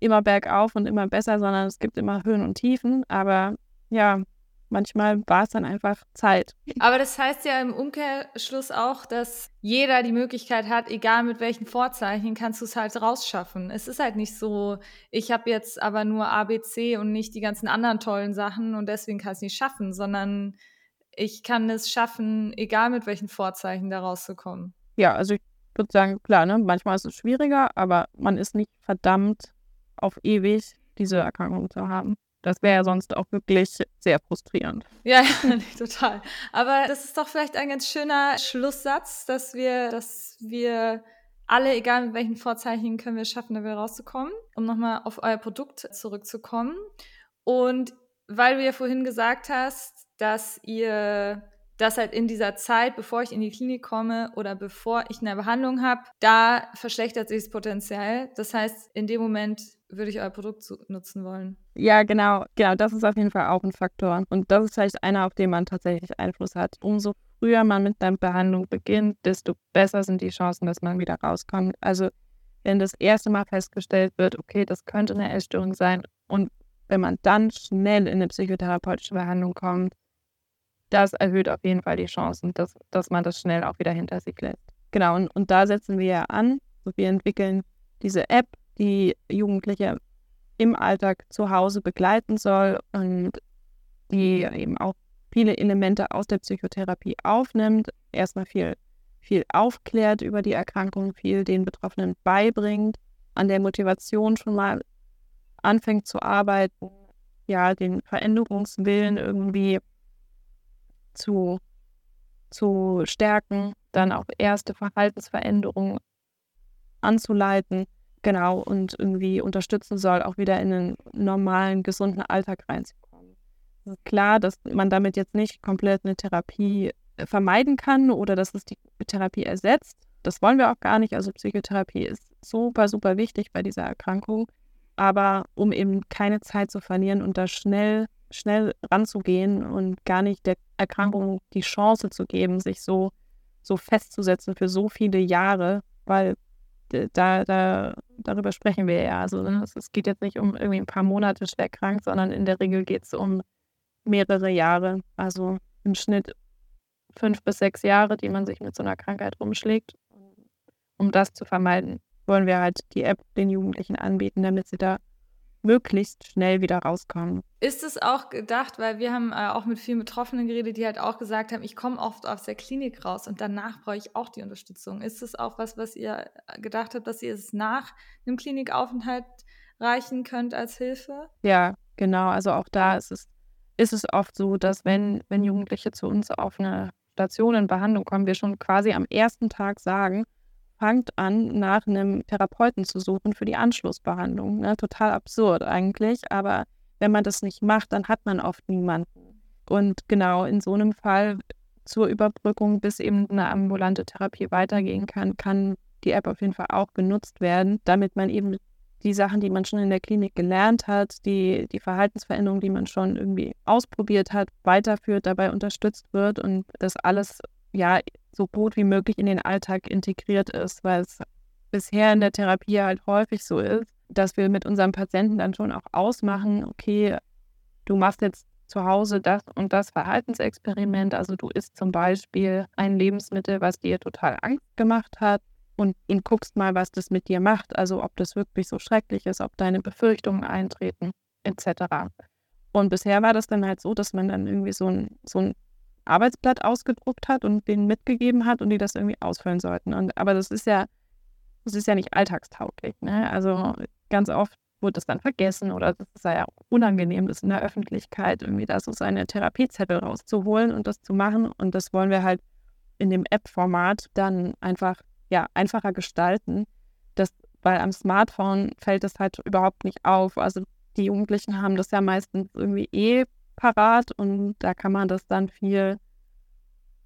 immer bergauf und immer besser, sondern es gibt immer Höhen und Tiefen. Aber ja, manchmal war es dann einfach Zeit. Aber das heißt ja im Umkehrschluss auch, dass jeder die Möglichkeit hat, egal mit welchen Vorzeichen, kannst du es halt rausschaffen. Es ist halt nicht so, ich habe jetzt aber nur ABC und nicht die ganzen anderen tollen Sachen und deswegen kann es nicht schaffen, sondern ich kann es schaffen, egal mit welchen Vorzeichen da rauszukommen. Ja, also ich würde sagen, klar, ne, manchmal ist es schwieriger, aber man ist nicht verdammt auf ewig diese Erkrankung zu haben. Das wäre ja sonst auch wirklich sehr frustrierend. Ja, total. Aber das ist doch vielleicht ein ganz schöner Schlusssatz, dass wir, dass wir alle, egal mit welchen Vorzeichen, können wir es schaffen, da wieder rauszukommen, um nochmal auf euer Produkt zurückzukommen. Und weil du ja vorhin gesagt hast, dass ihr das halt in dieser Zeit, bevor ich in die Klinik komme oder bevor ich eine Behandlung habe, da verschlechtert sich das Potenzial. Das heißt, in dem Moment würde ich euer Produkt nutzen wollen. Ja, genau, genau, das ist auf jeden Fall auch ein Faktor. Und das ist vielleicht einer, auf den man tatsächlich Einfluss hat. Umso früher man mit der Behandlung beginnt, desto besser sind die Chancen, dass man wieder rauskommt. Also wenn das erste Mal festgestellt wird, okay, das könnte eine Essstörung sein und wenn man dann schnell in eine psychotherapeutische Behandlung kommt, das erhöht auf jeden Fall die Chancen, dass, dass man das schnell auch wieder hinter sich lässt. Genau, und, und da setzen wir ja an. Also wir entwickeln diese App, die Jugendliche im Alltag zu Hause begleiten soll und die eben auch viele Elemente aus der Psychotherapie aufnimmt, erstmal viel, viel aufklärt über die Erkrankung, viel den Betroffenen beibringt, an der Motivation schon mal anfängt zu arbeiten, ja, den Veränderungswillen irgendwie zu, zu stärken, dann auch erste Verhaltensveränderungen anzuleiten, genau, und irgendwie unterstützen soll, auch wieder in einen normalen, gesunden Alltag reinzukommen. Es ist klar, dass man damit jetzt nicht komplett eine Therapie äh, vermeiden kann oder dass es die Therapie ersetzt. Das wollen wir auch gar nicht. Also Psychotherapie ist super, super wichtig bei dieser Erkrankung. Aber um eben keine Zeit zu verlieren und da schnell schnell ranzugehen und gar nicht der Erkrankung die Chance zu geben, sich so, so festzusetzen für so viele Jahre, weil da, da, darüber sprechen wir ja. Also ne, es geht jetzt nicht um irgendwie ein paar Monate schwer krank, sondern in der Regel geht es um mehrere Jahre. Also im Schnitt fünf bis sechs Jahre, die man sich mit so einer Krankheit rumschlägt. Um das zu vermeiden, wollen wir halt die App den Jugendlichen anbieten, damit sie da möglichst schnell wieder rauskommen. Ist es auch gedacht, weil wir haben äh, auch mit vielen Betroffenen geredet, die halt auch gesagt haben, ich komme oft aus der Klinik raus und danach brauche ich auch die Unterstützung. Ist es auch was, was ihr äh, gedacht habt, dass ihr es nach einem Klinikaufenthalt reichen könnt als Hilfe? Ja, genau. Also auch da ist es, ist es oft so, dass wenn, wenn Jugendliche zu uns auf eine Station in Behandlung kommen, wir schon quasi am ersten Tag sagen, fangt an, nach einem Therapeuten zu suchen für die Anschlussbehandlung. Ne? Total absurd eigentlich, aber wenn man das nicht macht, dann hat man oft niemanden. Und genau in so einem Fall zur Überbrückung, bis eben eine ambulante Therapie weitergehen kann, kann die App auf jeden Fall auch genutzt werden, damit man eben die Sachen, die man schon in der Klinik gelernt hat, die, die Verhaltensveränderungen, die man schon irgendwie ausprobiert hat, weiterführt, dabei unterstützt wird und das alles ja so gut wie möglich in den Alltag integriert ist, weil es bisher in der Therapie halt häufig so ist, dass wir mit unserem Patienten dann schon auch ausmachen, okay, du machst jetzt zu Hause das und das Verhaltensexperiment. Also du isst zum Beispiel ein Lebensmittel, was dir total Angst gemacht hat und, und guckst mal, was das mit dir macht. Also ob das wirklich so schrecklich ist, ob deine Befürchtungen eintreten, etc. Und bisher war das dann halt so, dass man dann irgendwie so ein, so ein Arbeitsblatt ausgedruckt hat und denen mitgegeben hat und die das irgendwie ausfüllen sollten. Und, aber das ist ja, das ist ja nicht alltagstauglich. Ne? Also ganz oft wurde das dann vergessen oder das ist ja unangenehm, das in der Öffentlichkeit irgendwie da so seine Therapiezettel rauszuholen und das zu machen. Und das wollen wir halt in dem App-Format dann einfach ja, einfacher gestalten. Das, weil am Smartphone fällt das halt überhaupt nicht auf. Also die Jugendlichen haben das ja meistens irgendwie eh parat und da kann man das dann viel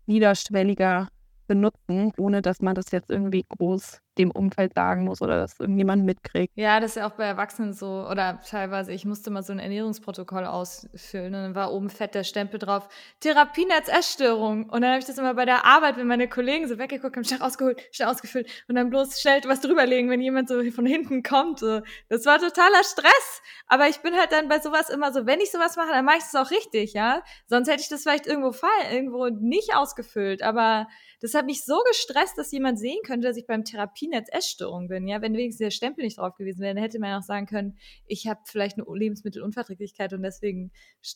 niederschwelliger benutzen, ohne dass man das jetzt irgendwie groß dem Umfeld sagen muss oder dass irgendjemand mitkriegt. Ja, das ist ja auch bei Erwachsenen so oder teilweise, ich musste mal so ein Ernährungsprotokoll ausfüllen und dann war oben fett der Stempel drauf, Therapien als Essstörung. Und dann habe ich das immer bei der Arbeit, wenn meine Kollegen so weggeguckt haben, schnell ausgeholt, schnell ausgefüllt und dann bloß schnell was drüberlegen, wenn jemand so von hinten kommt. Das war totaler Stress. Aber ich bin halt dann bei sowas immer so, wenn ich sowas mache, dann mache ich es auch richtig, ja. Sonst hätte ich das vielleicht irgendwo fall, irgendwo nicht ausgefüllt. Aber das hat mich so gestresst, dass jemand sehen könnte, dass ich beim Therapienetz Essstörung bin. Ja, wenn wenigstens der Stempel nicht drauf gewesen wäre, dann hätte man auch sagen können, ich habe vielleicht eine Lebensmittelunverträglichkeit und deswegen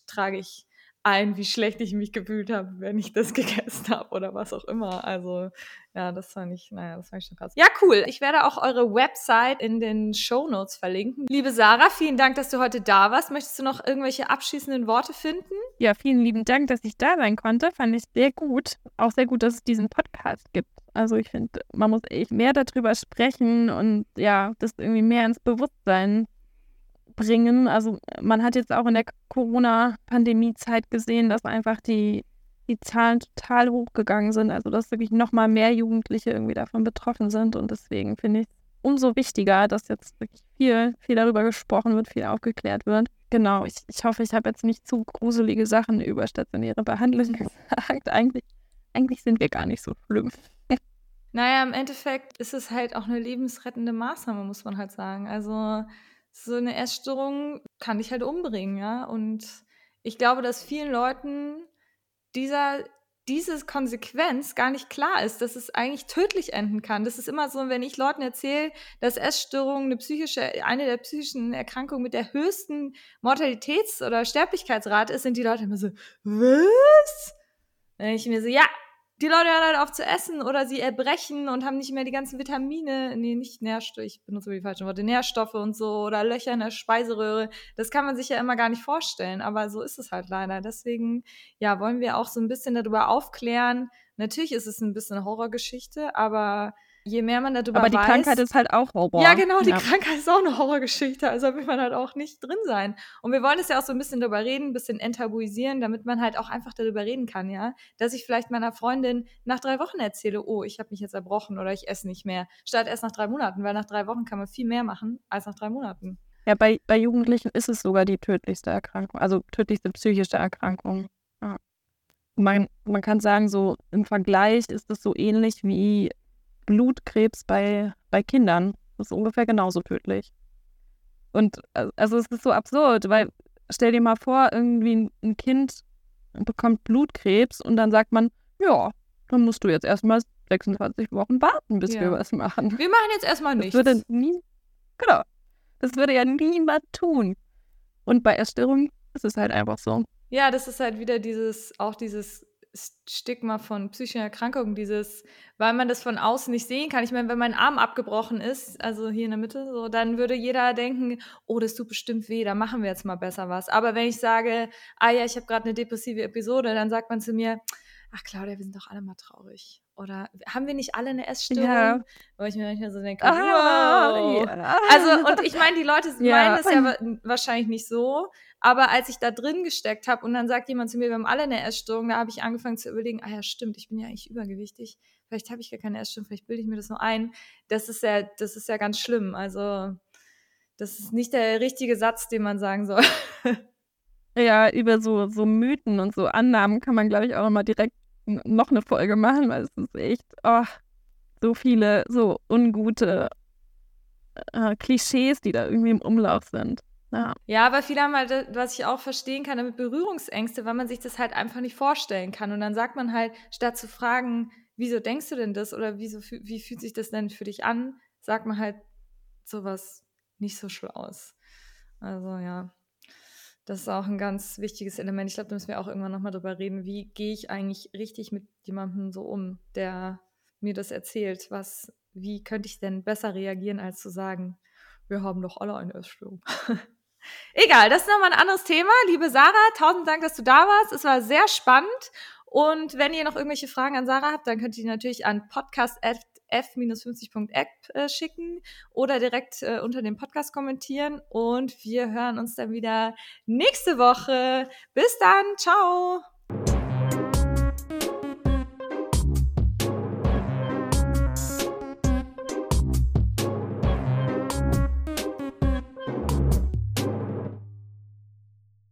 trage ich ein, wie schlecht ich mich gefühlt habe, wenn ich das gegessen habe oder was auch immer. Also ja, das fand ich, naja, das fand ich schon krass. Ja, cool. Ich werde auch eure Website in den Show Notes verlinken. Liebe Sarah, vielen Dank, dass du heute da warst. Möchtest du noch irgendwelche abschließenden Worte finden? Ja, vielen lieben Dank, dass ich da sein konnte. Fand ich sehr gut. Auch sehr gut, dass es diesen Podcast gibt. Also ich finde, man muss echt mehr darüber sprechen und ja, das irgendwie mehr ins Bewusstsein bringen. Also man hat jetzt auch in der Corona-Pandemie-Zeit gesehen, dass einfach die, die Zahlen total hochgegangen sind. Also dass wirklich nochmal mehr Jugendliche irgendwie davon betroffen sind. Und deswegen finde ich es umso wichtiger, dass jetzt wirklich viel, viel darüber gesprochen wird, viel aufgeklärt wird. Genau, ich, ich hoffe, ich habe jetzt nicht zu gruselige Sachen über stationäre Behandlung gesagt. Eigentlich, eigentlich sind wir gar nicht so schlimm. Naja, im Endeffekt ist es halt auch eine lebensrettende Maßnahme, muss man halt sagen. Also so eine Essstörung kann dich halt umbringen, ja. Und ich glaube, dass vielen Leuten dieser, diese Konsequenz gar nicht klar ist, dass es eigentlich tödlich enden kann. Das ist immer so, wenn ich Leuten erzähle, dass Essstörung eine psychische, eine der psychischen Erkrankungen mit der höchsten Mortalitäts- oder Sterblichkeitsrate ist, sind die Leute immer so, was? Dann ich mir so, ja, die Leute hören halt auf zu essen oder sie erbrechen und haben nicht mehr die ganzen Vitamine, nee, nicht Nährstoffe, ich benutze die falschen Worte, Nährstoffe und so oder Löcher in der Speiseröhre. Das kann man sich ja immer gar nicht vorstellen, aber so ist es halt leider. Deswegen, ja, wollen wir auch so ein bisschen darüber aufklären. Natürlich ist es ein bisschen Horrorgeschichte, aber je mehr man darüber weiß. Aber die weiß, Krankheit ist halt auch Horror. Ja, genau, die ja. Krankheit ist auch eine Horrorgeschichte. Also will man halt auch nicht drin sein. Und wir wollen es ja auch so ein bisschen darüber reden, ein bisschen enttabuisieren, damit man halt auch einfach darüber reden kann, ja. Dass ich vielleicht meiner Freundin nach drei Wochen erzähle, oh, ich habe mich jetzt erbrochen oder ich esse nicht mehr, statt erst nach drei Monaten, weil nach drei Wochen kann man viel mehr machen als nach drei Monaten. Ja, bei, bei Jugendlichen ist es sogar die tödlichste Erkrankung, also tödlichste psychische Erkrankung. Ja. Man, man kann sagen, so im Vergleich ist es so ähnlich wie Blutkrebs bei, bei Kindern. Das ist ungefähr genauso tödlich. Und also es ist so absurd, weil stell dir mal vor, irgendwie ein Kind bekommt Blutkrebs und dann sagt man, ja, dann musst du jetzt erstmal 26 Wochen warten, bis Ja. wir was machen. Wir machen jetzt erstmal Das nichts. würde nie, genau, das würde ja niemand tun. Und bei Essstörungen ist es halt einfach so. Ja, das ist halt wieder dieses, auch dieses Stigma von psychischen Erkrankungen, dieses, weil man das von außen nicht sehen kann. Ich meine, wenn mein Arm abgebrochen ist, also hier in der Mitte, so, dann würde jeder denken, oh, das tut bestimmt weh, da machen wir jetzt mal besser was. Aber wenn ich sage, ah ja, ich habe gerade eine depressive Episode, dann sagt man zu mir, ach Claudia, wir sind doch alle mal traurig. Oder haben wir nicht alle eine Essstörung? Ja. Wo ich mir manchmal so denke, Ah, wow. ja. Also, und ich meine, die Leute Ja. meinen das ja wa- wahrscheinlich nicht so, aber als ich da drin gesteckt habe und dann sagt jemand zu mir, wir haben alle eine Essstörung, da habe ich angefangen zu überlegen, ah ja, stimmt, ich bin ja eigentlich übergewichtig. Vielleicht habe ich gar keine Essstörung, vielleicht bilde ich mir das nur ein. Das ist ja, das ist ja ganz schlimm. Also, das ist nicht der richtige Satz, den man sagen soll. Ja, über so, so Mythen und so Annahmen kann man, glaube ich, auch immer direkt noch eine Folge machen, weil es ist echt, oh, so viele, so ungute äh, Klischees, die da irgendwie im Umlauf sind. Ja. Ja, aber viele haben halt, was ich auch verstehen kann, damit Berührungsängste, weil man sich das halt einfach nicht vorstellen kann. Und dann sagt man halt, statt zu fragen, wieso denkst du denn das oder wieso, wie fühlt sich das denn für dich an, sagt man halt sowas nicht so Schlaues. Also ja, das ist auch ein ganz wichtiges Element. Ich glaube, da müssen wir auch irgendwann nochmal drüber reden, wie gehe ich eigentlich richtig mit jemandem so um, der mir das erzählt. Was, wie könnte ich denn besser reagieren, als zu sagen, wir haben doch alle eine Essstörung. Egal, das ist nochmal ein anderes Thema. Liebe Sarah, tausend Dank, dass du da warst. Es war sehr spannend. Und wenn ihr noch irgendwelche Fragen an Sarah habt, dann könnt ihr die natürlich an podcast.f-50.app äh, schicken oder direkt äh, unter dem Podcast kommentieren. Und wir hören uns dann wieder nächste Woche. Bis dann. Ciao.